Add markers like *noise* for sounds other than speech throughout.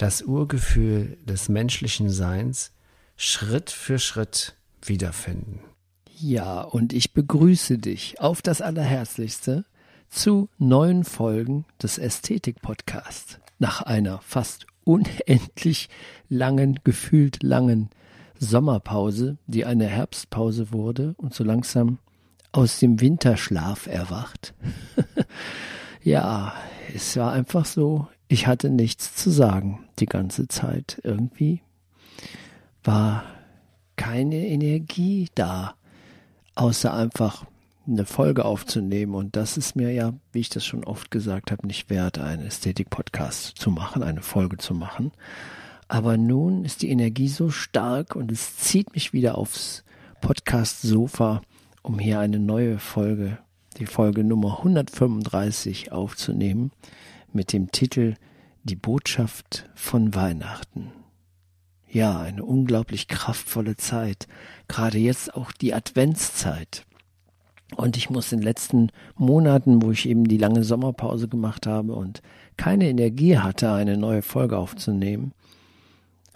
das Urgefühl des menschlichen Seins Schritt für Schritt wiederfinden. Ja, und ich begrüße dich auf das Allerherzlichste zu neuen Folgen des Ästhetik-Podcasts. Nach einer fast unendlich langen, gefühlt langen Sommerpause, die eine Herbstpause wurde und so langsam aus dem Winterschlaf erwacht. *laughs* ja, es war einfach so, ich hatte nichts zu sagen die ganze Zeit. Irgendwie war keine Energie da, außer einfach eine Folge aufzunehmen. Und das ist mir ja, wie ich das schon oft gesagt habe, nicht wert, einen Ästhetik-Podcast zu machen, eine Folge zu machen. Aber nun ist die Energie so stark und es zieht mich wieder aufs Podcast-Sofa, um hier eine neue Folge, die Folge Nummer 135 aufzunehmen, mit dem Titel Die Botschaft von Weihnachten. Ja, eine unglaublich kraftvolle Zeit, gerade jetzt auch die Adventszeit. Und ich muss in den letzten Monaten, wo ich eben die lange Sommerpause gemacht habe und keine Energie hatte, eine neue Folge aufzunehmen,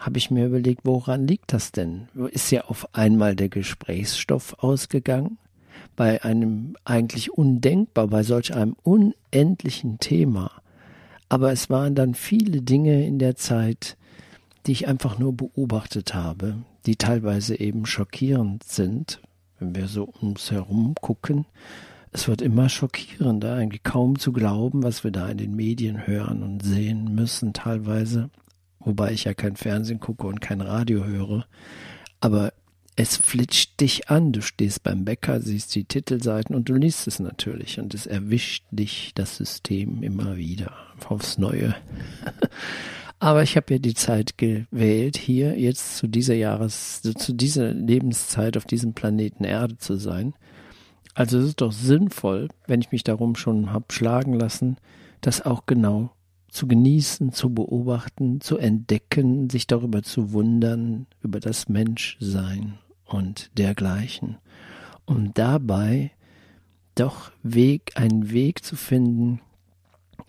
habe ich mir überlegt, woran liegt das denn? Ist ja auf einmal der Gesprächsstoff ausgegangen? Bei einem eigentlich undenkbar, bei solch einem unendlichen Thema. Aber es waren dann viele Dinge in der Zeit, die ich einfach nur beobachtet habe, die teilweise eben schockierend sind, wenn wir so ums herum gucken. Es wird immer schockierender, eigentlich kaum zu glauben, was wir da in den Medien hören und sehen müssen teilweise, wobei ich ja kein Fernsehen gucke und kein Radio höre. Aber es flitscht dich an. Du stehst beim Bäcker, siehst die Titelseiten und du liest es natürlich. Und es erwischt dich, das System, immer wieder aufs Neue. *laughs* Aber ich habe ja die Zeit gewählt, hier jetzt zu dieser Jahres, zu dieser Lebenszeit auf diesem Planeten Erde zu sein. Also es ist doch sinnvoll, wenn ich mich darum schon hab schlagen lassen, das auch genau zu genießen, zu beobachten, zu entdecken, sich darüber zu wundern, über das Menschsein und dergleichen. Um dabei doch Weg, einen Weg zu finden,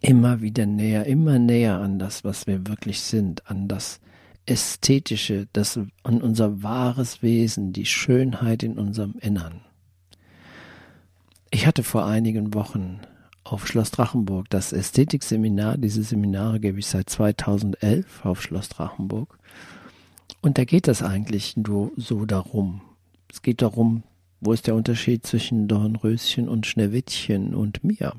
immer wieder näher, immer näher an das, was wir wirklich sind, an das Ästhetische, das, an unser wahres Wesen, die Schönheit in unserem Innern. Ich hatte vor einigen Wochen auf Schloss Drachenburg das Ästhetikseminar. Diese Seminare gebe ich seit 2011 auf Schloss Drachenburg. Und da geht es eigentlich nur so darum. Es geht darum, wo ist der Unterschied zwischen Dornröschen und Schneewittchen und mir?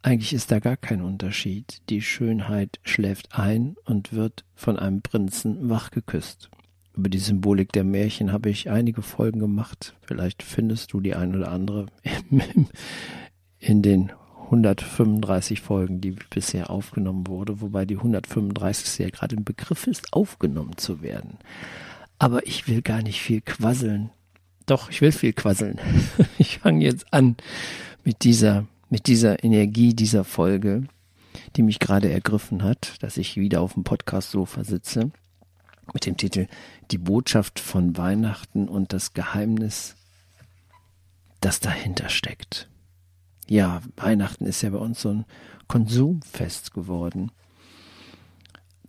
Eigentlich ist da gar kein Unterschied. Die Schönheit schläft ein und wird von einem Prinzen wachgeküsst. Über die Symbolik der Märchen habe ich einige Folgen gemacht. Vielleicht findest du die ein oder andere *laughs* in den 135 Folgen, die bisher aufgenommen wurde, wobei die 135. ja gerade im Begriff ist, aufgenommen zu werden. Aber ich will gar nicht viel quasseln. Doch, ich will viel quasseln. *laughs* Ich fange jetzt an mit dieser mit dieser Energie dieser Folge, die mich gerade ergriffen hat, dass ich wieder auf dem Podcast-Sofa sitze, mit dem Titel Die Botschaft von Weihnachten und das Geheimnis, das dahinter steckt. Ja, Weihnachten ist ja bei uns so ein Konsumfest geworden.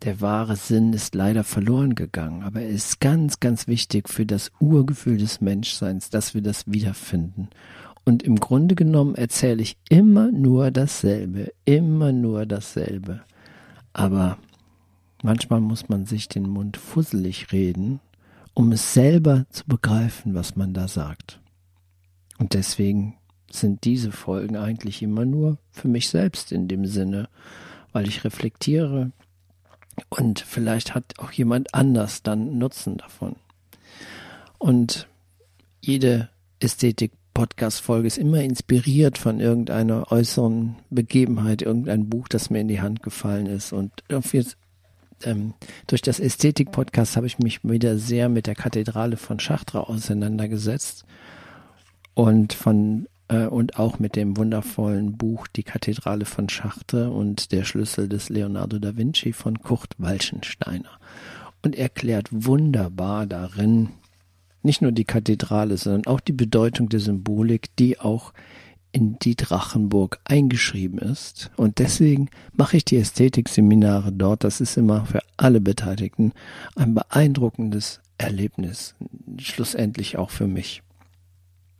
Der wahre Sinn ist leider verloren gegangen, aber er ist ganz, ganz wichtig für das Urgefühl des Menschseins, dass wir das wiederfinden und im Grunde genommen erzähle ich immer nur dasselbe, immer nur dasselbe. Aber manchmal muss man sich den Mund fusselig reden, um es selber zu begreifen, was man da sagt. Und deswegen sind diese Folgen eigentlich immer nur für mich selbst in dem Sinne, weil ich reflektiere und vielleicht hat auch jemand anders dann Nutzen davon. Und jede Ästhetik Podcast-Folge ist immer inspiriert von irgendeiner äußeren Begebenheit, irgendein Buch, das mir in die Hand gefallen ist. Und ähm, durch das Ästhetik-Podcast habe ich mich wieder sehr mit der Kathedrale von Chartres auseinandergesetzt und von äh, und auch mit dem wundervollen Buch Die Kathedrale von Chartres und der Schlüssel des Leonardo da Vinci von Kurt Walchensteiner und erklärt wunderbar darin nicht nur die Kathedrale, sondern auch die Bedeutung der Symbolik, die auch in die Drachenburg eingeschrieben ist. Und deswegen mache ich die Ästhetikseminare dort. Das ist immer für alle Beteiligten ein beeindruckendes Erlebnis. Schlussendlich auch für mich.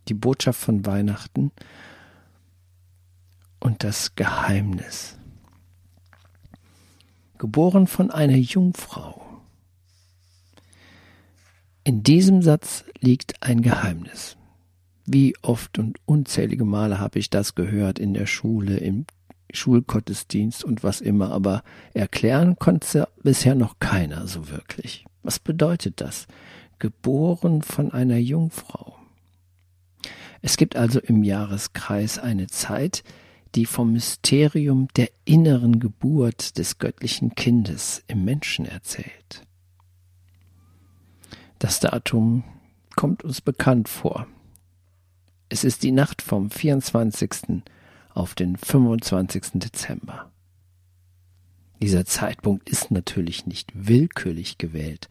Die Botschaft von Weihnachten und das Geheimnis. Geboren von einer Jungfrau. In diesem Satz liegt ein Geheimnis. Wie oft und unzählige Male habe ich das gehört in der Schule, im Schulgottesdienst und was immer, aber erklären konnte bisher noch keiner so wirklich. Was bedeutet das? Geboren von einer Jungfrau. Es gibt also im Jahreskreis eine Zeit, die vom Mysterium der inneren Geburt des göttlichen Kindes im Menschen erzählt. Das Datum kommt uns bekannt vor. Es ist die Nacht vom 24. auf den 25. Dezember. Dieser Zeitpunkt ist natürlich nicht willkürlich gewählt,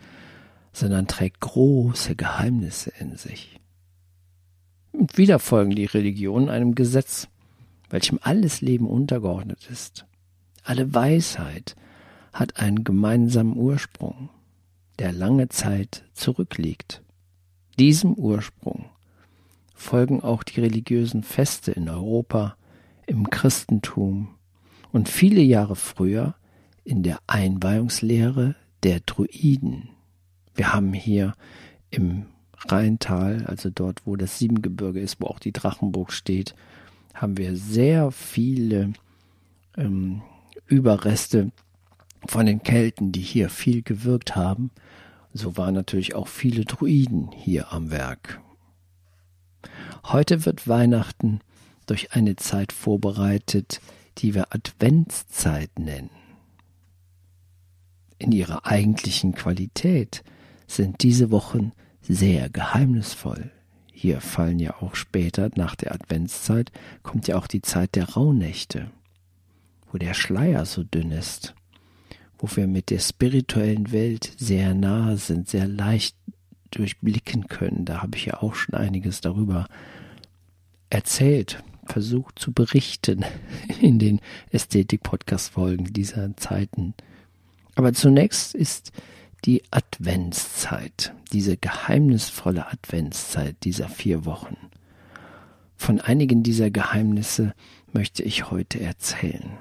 sondern trägt große Geheimnisse in sich. Und wieder folgen die Religionen einem Gesetz, welchem alles Leben untergeordnet ist. Alle Weisheit hat einen gemeinsamen Ursprung, der lange Zeit zurückliegt. Diesem Ursprung folgen auch die religiösen Feste in Europa, im Christentum und viele Jahre früher in der Einweihungslehre der Druiden. Wir haben hier im Rheintal, also dort, wo das Siebengebirge ist, wo auch die Drachenburg steht, haben wir sehr viele ähm, Überreste von den Kelten, die hier viel gewirkt haben. So waren natürlich auch viele Druiden hier am Werk. Heute wird Weihnachten durch eine Zeit vorbereitet, die wir Adventszeit nennen. In ihrer eigentlichen Qualität sind diese Wochen sehr geheimnisvoll. Hier fallen ja auch später, nach der Adventszeit, kommt ja auch die Zeit der Rauhnächte, wo der Schleier so dünn ist, wo wir mit der spirituellen Welt sehr nahe sind, sehr leicht durchblicken können. Da habe ich ja auch schon einiges darüber erzählt, versucht zu berichten *laughs* in den Ästhetik-Podcast-Folgen dieser Zeiten. Aber zunächst ist die Adventszeit, diese geheimnisvolle Adventszeit dieser vier Wochen. Von einigen dieser Geheimnisse möchte ich heute erzählen,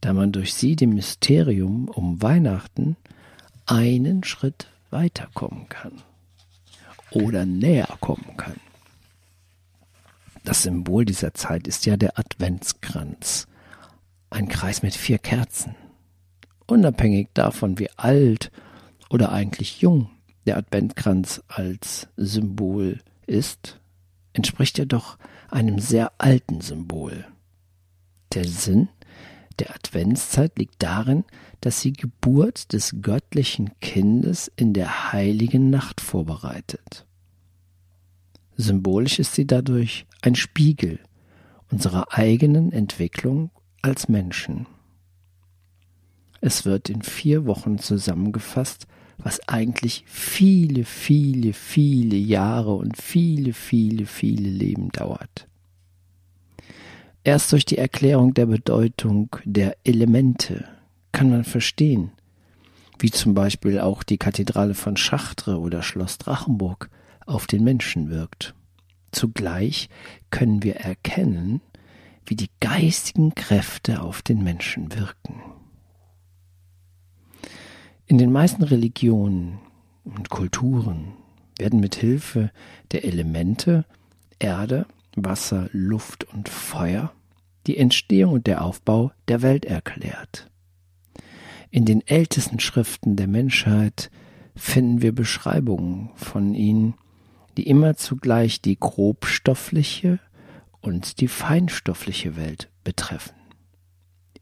da man durch sie dem Mysterium um Weihnachten einen Schritt weiterkommen kann oder näher kommen kann. Das Symbol dieser Zeit ist ja der Adventskranz, ein Kreis mit vier Kerzen. Unabhängig davon, wie alt oder eigentlich jung der Adventkranz als Symbol ist, entspricht er doch einem sehr alten Symbol. Der Sinn der Adventszeit liegt darin, dass sie Geburt des göttlichen Kindes in der heiligen Nacht vorbereitet. Symbolisch ist sie dadurch ein Spiegel unserer eigenen Entwicklung als Menschen. Es wird in vier Wochen zusammengefasst, was eigentlich viele, viele, viele Jahre und viele, viele, viele Leben dauert. Erst durch die Erklärung der Bedeutung der Elemente kann man verstehen, wie zum Beispiel auch die Kathedrale von Chartres oder Schloss Drachenburg auf den Menschen wirkt. Zugleich können wir erkennen, wie die geistigen Kräfte auf den Menschen wirken. In den meisten Religionen und Kulturen werden mit Hilfe der Elemente Erde, Wasser, Luft und Feuer die Entstehung und der Aufbau der Welt erklärt. In den ältesten Schriften der Menschheit finden wir Beschreibungen von ihnen, die immer zugleich die grobstoffliche und die feinstoffliche Welt betreffen.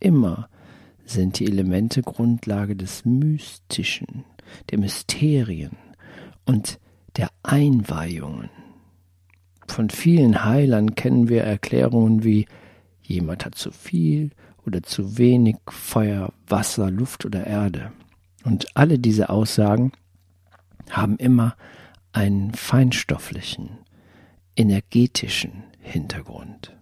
Immer sind die Elemente Grundlage des Mystischen, der Mysterien und der Einweihungen. Von vielen Heilern kennen wir Erklärungen wie jemand hat zu viel oder zu wenig Feuer, Wasser, Luft oder Erde. Und alle diese Aussagen haben immer einen feinstofflichen, energetischen Hintergrund.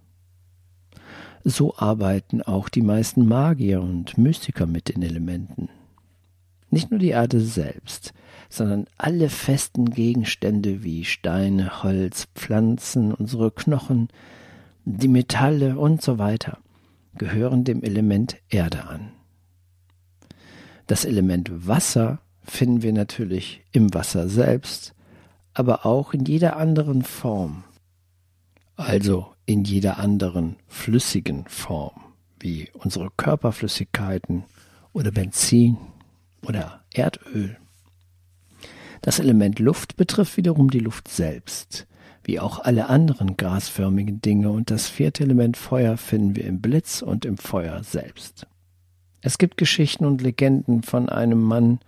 So arbeiten auch die meisten Magier und Mystiker mit den Elementen. Nicht nur die Erde selbst, sondern alle festen Gegenstände wie Steine, Holz, Pflanzen, unsere Knochen, die Metalle und so weiter gehören dem Element Erde an. Das Element Wasser finden wir natürlich im Wasser selbst, aber auch in jeder anderen Form. Also in jeder anderen flüssigen Form, wie unsere Körperflüssigkeiten oder Benzin oder Erdöl. Das Element Luft betrifft wiederum die Luft selbst, wie auch alle anderen gasförmigen Dinge, und das vierte Element Feuer finden wir im Blitz und im Feuer selbst. Es gibt Geschichten und Legenden von einem Mann,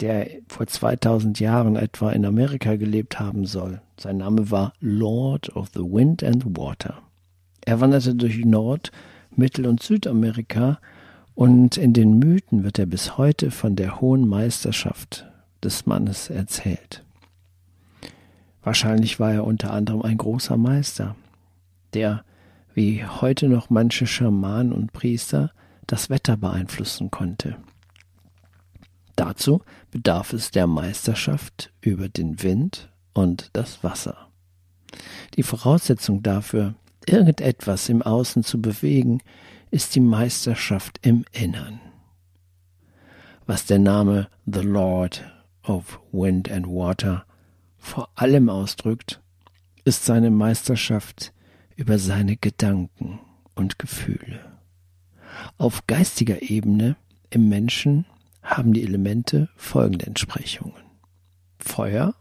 der vor 2000 Jahren etwa in Amerika gelebt haben soll. Sein Name war Lord of the Wind and Water. Er wanderte durch Nord-, Mittel- und Südamerika und in den Mythen wird er bis heute von der hohen Meisterschaft des Mannes erzählt. Wahrscheinlich war er unter anderem ein großer Meister, der, wie heute noch manche Schamanen und Priester, das Wetter beeinflussen konnte. Dazu bedarf es der Meisterschaft über den Wind und das Wasser. Die Voraussetzung dafür, irgendetwas im Außen zu bewegen, ist die Meisterschaft im Innern. Was der Name The Lord of Wind and Water vor allem ausdrückt, ist seine Meisterschaft über seine Gedanken und Gefühle. Auf geistiger Ebene im Menschen haben die Elemente folgende Entsprechungen. Feuer,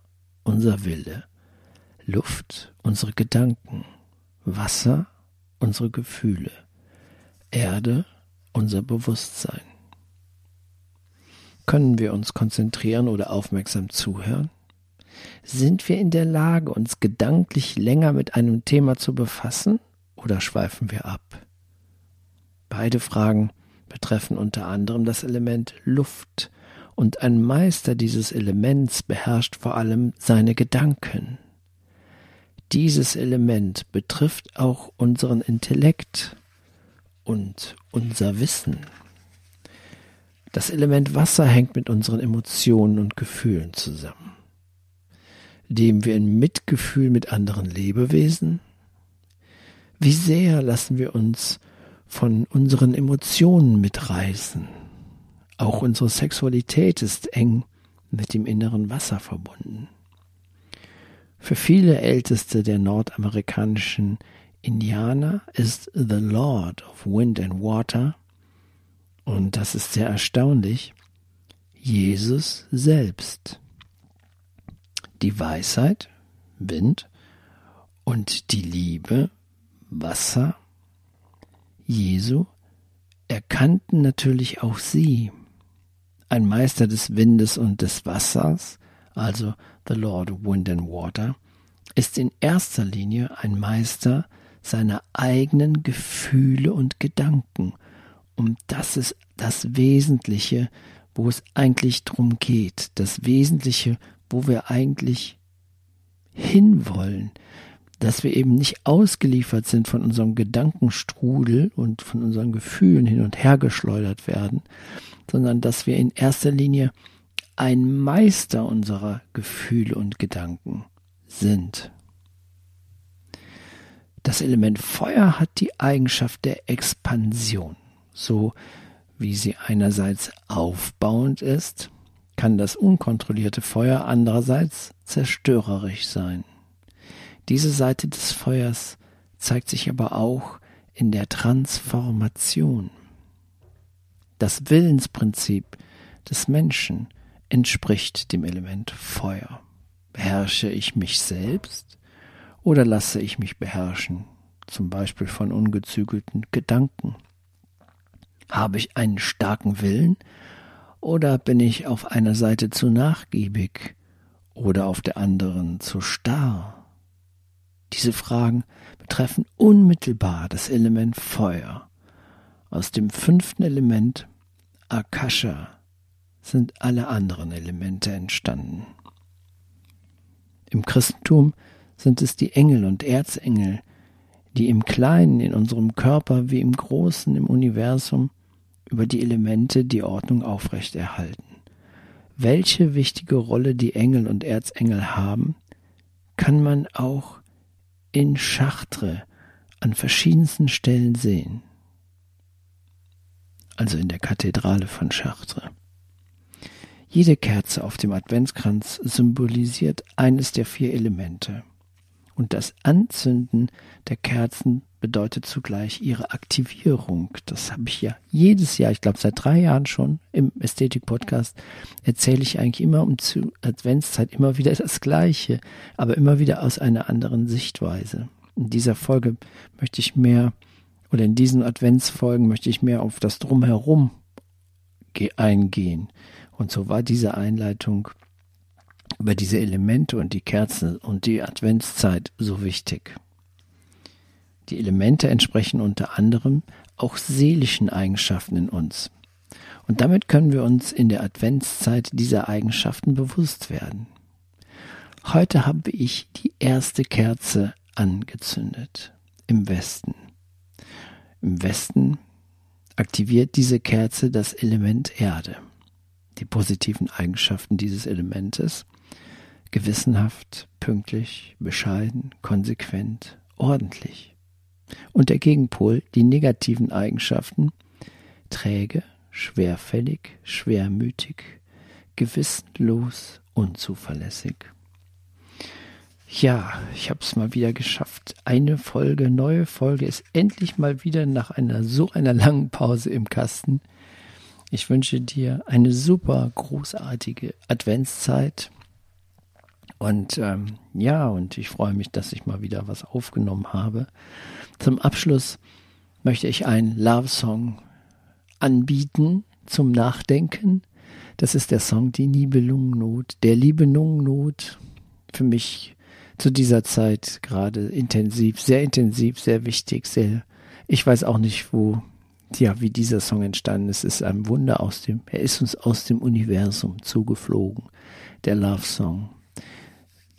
unser Wille, Luft, unsere Gedanken, Wasser, unsere Gefühle, Erde, unser Bewusstsein. Können wir uns konzentrieren oder aufmerksam zuhören? Sind wir in der Lage, uns gedanklich länger mit einem Thema zu befassen oder schweifen wir ab? Beide Fragen betreffen unter anderem das Element Luft, und ein Meister dieses Elements beherrscht vor allem seine Gedanken. Dieses Element betrifft auch unseren Intellekt und unser Wissen. Das Element Wasser hängt mit unseren Emotionen und Gefühlen zusammen. Leben wir in Mitgefühl mit anderen Lebewesen? Wie sehr lassen wir uns von unseren Emotionen mitreißen? Auch unsere Sexualität ist eng mit dem inneren Wasser verbunden. Für viele Älteste der nordamerikanischen Indianer ist The Lord of Wind and Water, und das ist sehr erstaunlich, Jesus selbst die Weisheit, Wind, und die Liebe, Wasser, Jesu, erkannten natürlich auch sie. Ein Meister des Windes und des Wassers, also the Lord Wind and Water, ist in erster Linie ein Meister seiner eigenen Gefühle und Gedanken. Und das ist das Wesentliche, wo es eigentlich drum geht. Das Wesentliche, wo wir eigentlich hinwollen, dass wir eben nicht ausgeliefert sind von unserem Gedankenstrudel und von unseren Gefühlen hin und her geschleudert werden, sondern dass wir in erster Linie ein Meister unserer Gefühle und Gedanken sind. Das Element Feuer hat die Eigenschaft der Expansion, so wie sie einerseits aufbauend ist kann das unkontrollierte Feuer andererseits zerstörerisch sein. Diese Seite des Feuers zeigt sich aber auch in der Transformation. Das Willensprinzip des Menschen entspricht dem Element Feuer. Beherrsche ich mich selbst oder lasse ich mich beherrschen, zum Beispiel von ungezügelten Gedanken? Habe ich einen starken Willen oder bin ich auf einer Seite zu nachgiebig oder auf der anderen zu starr? Diese Fragen betreffen unmittelbar das Element Feuer. Aus dem fünften Element Akasha sind alle anderen Elemente entstanden. Im Christentum sind es die Engel und Erzengel, die im Kleinen in unserem Körper wie im Großen im Universum über die Elemente die Ordnung aufrechterhalten. Welche wichtige Rolle die Engel und Erzengel haben, kann man auch in Chartres an verschiedensten Stellen sehen. Also in der Kathedrale von Chartres. Jede Kerze auf dem Adventskranz symbolisiert eines der vier Elemente. Und das Anzünden der Kerzen bedeutet zugleich ihre Aktivierung. Das habe ich ja jedes Jahr, ich glaube seit drei Jahren schon im Ästhetik-Podcast, erzähle ich eigentlich immer um zur Adventszeit immer wieder *laughs* das Gleiche, aber immer wieder aus einer anderen Sichtweise. In dieser Folge möchte ich mehr, oder in diesen Adventsfolgen möchte ich mehr auf das Drumherum eingehen. Und so war diese Einleitung über diese Elemente und die Kerzen und die Adventszeit so wichtig. Die Elemente entsprechen unter anderem auch seelischen Eigenschaften in uns. Und damit können wir uns in der Adventszeit dieser Eigenschaften bewusst werden. Heute habe ich die erste Kerze angezündet im Westen. Im Westen aktiviert diese Kerze das Element Erde. Die positiven Eigenschaften dieses Elementes gewissenhaft, pünktlich, bescheiden, konsequent, ordentlich. Und der Gegenpol, die negativen Eigenschaften, träge, schwerfällig, schwermütig, gewissenlos, unzuverlässig. Ja, ich habe es mal wieder geschafft. Eine Folge, neue Folge ist endlich mal wieder nach einer so einer langen Pause im Kasten. Ich wünsche dir eine super großartige Adventszeit und ähm, ja, und ich freue mich, dass ich mal wieder was aufgenommen habe. Zum Abschluss möchte ich einen Love-Song anbieten zum Nachdenken. Das ist der Song Die Nibelungennot. Der Liebelungennot für mich zu dieser Zeit gerade intensiv, sehr intensiv, sehr wichtig, sehr. Ich weiß auch nicht, wo, ja, wie dieser Song entstanden ist. Es ist ein Wunder aus dem, er ist uns aus dem Universum zugeflogen. Der Love Song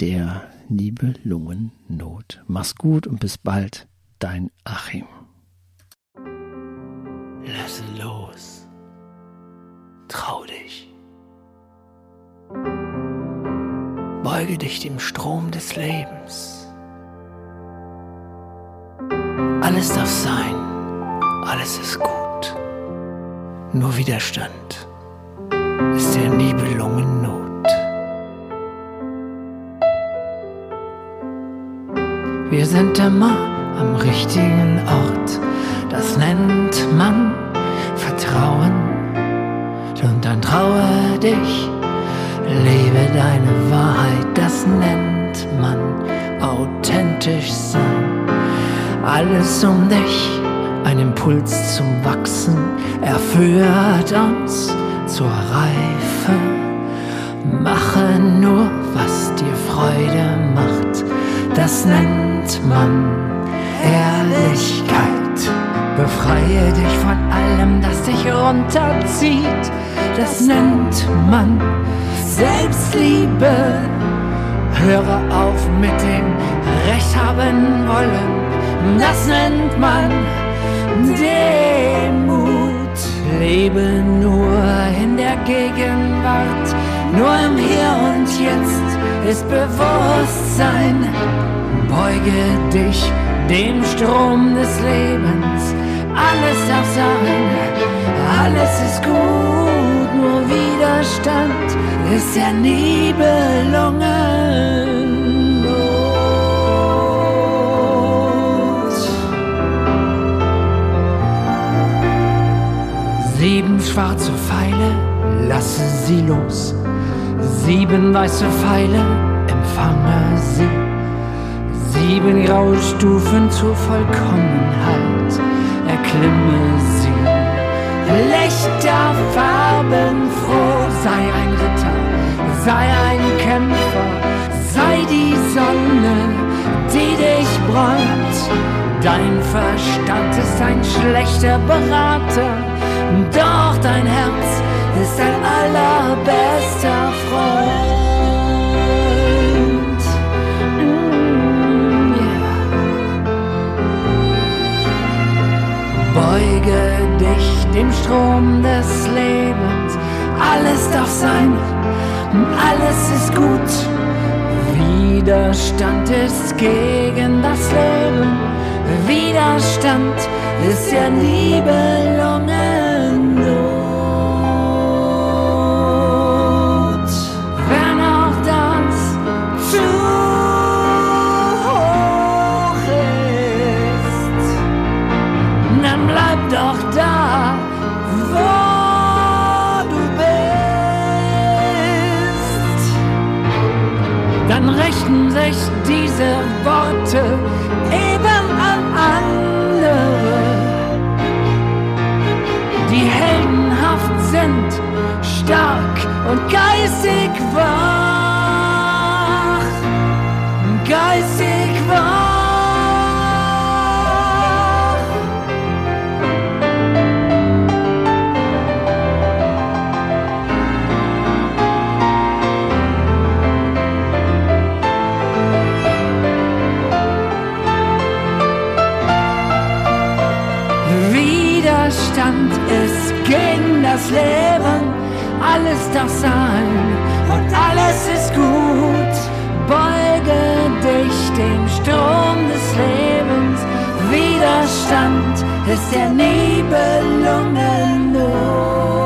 der Nibelungennot. Mach's gut und bis bald, dein Achim. Lass los. Trau dich. Beuge dich dem Strom des Lebens. Alles darf sein, alles ist gut. Nur Widerstand ist der Nibelungennot. Wir sind immer am richtigen Ort. Das nennt man Vertrauen. Und dann traue dich, lebe deine Wahrheit. Das nennt man authentisch sein. Alles um dich, ein Impuls zum Wachsen. Er führt uns zur Reife. Mache nur, was dir Freude macht. Das nennt man Ehrlichkeit. Befreie dich von allem, das dich runterzieht. Das nennt man Selbstliebe. Höre auf mit dem Recht haben wollen. Das nennt man Demut. Lebe nur in der Gegenwart. Nur im Hier und Jetzt ist Bewusstsein beuge dich dem Strom des Lebens. Alles darf sein, alles ist gut, nur Widerstand ist der Nibelungen. Sieben schwarze Pfeile, lasse sie los. Sieben weiße Pfeile, empfange sie sieben graue Stufen zur Vollkommenheit. Erklimme sie, Lichter, froh, sei ein Ritter, sei ein Kämpfer, sei die Sonne, die dich bräunt. Dein Verstand ist ein schlechter Berater, doch dein Herz ist ein allerbester. Beuge dich dem Strom des Lebens, alles darf sein, alles ist gut. Widerstand ist gegen das Leben, Widerstand ist ja Nibelungennot. Diese Worte eben an andere, die heldenhaft sind, stark und geistig wach, Widerstand ist gegen das Leben, alles darf sein und alles ist gut. Beuge dich dem Strom des Lebens, Widerstand ist der Nibelungennot.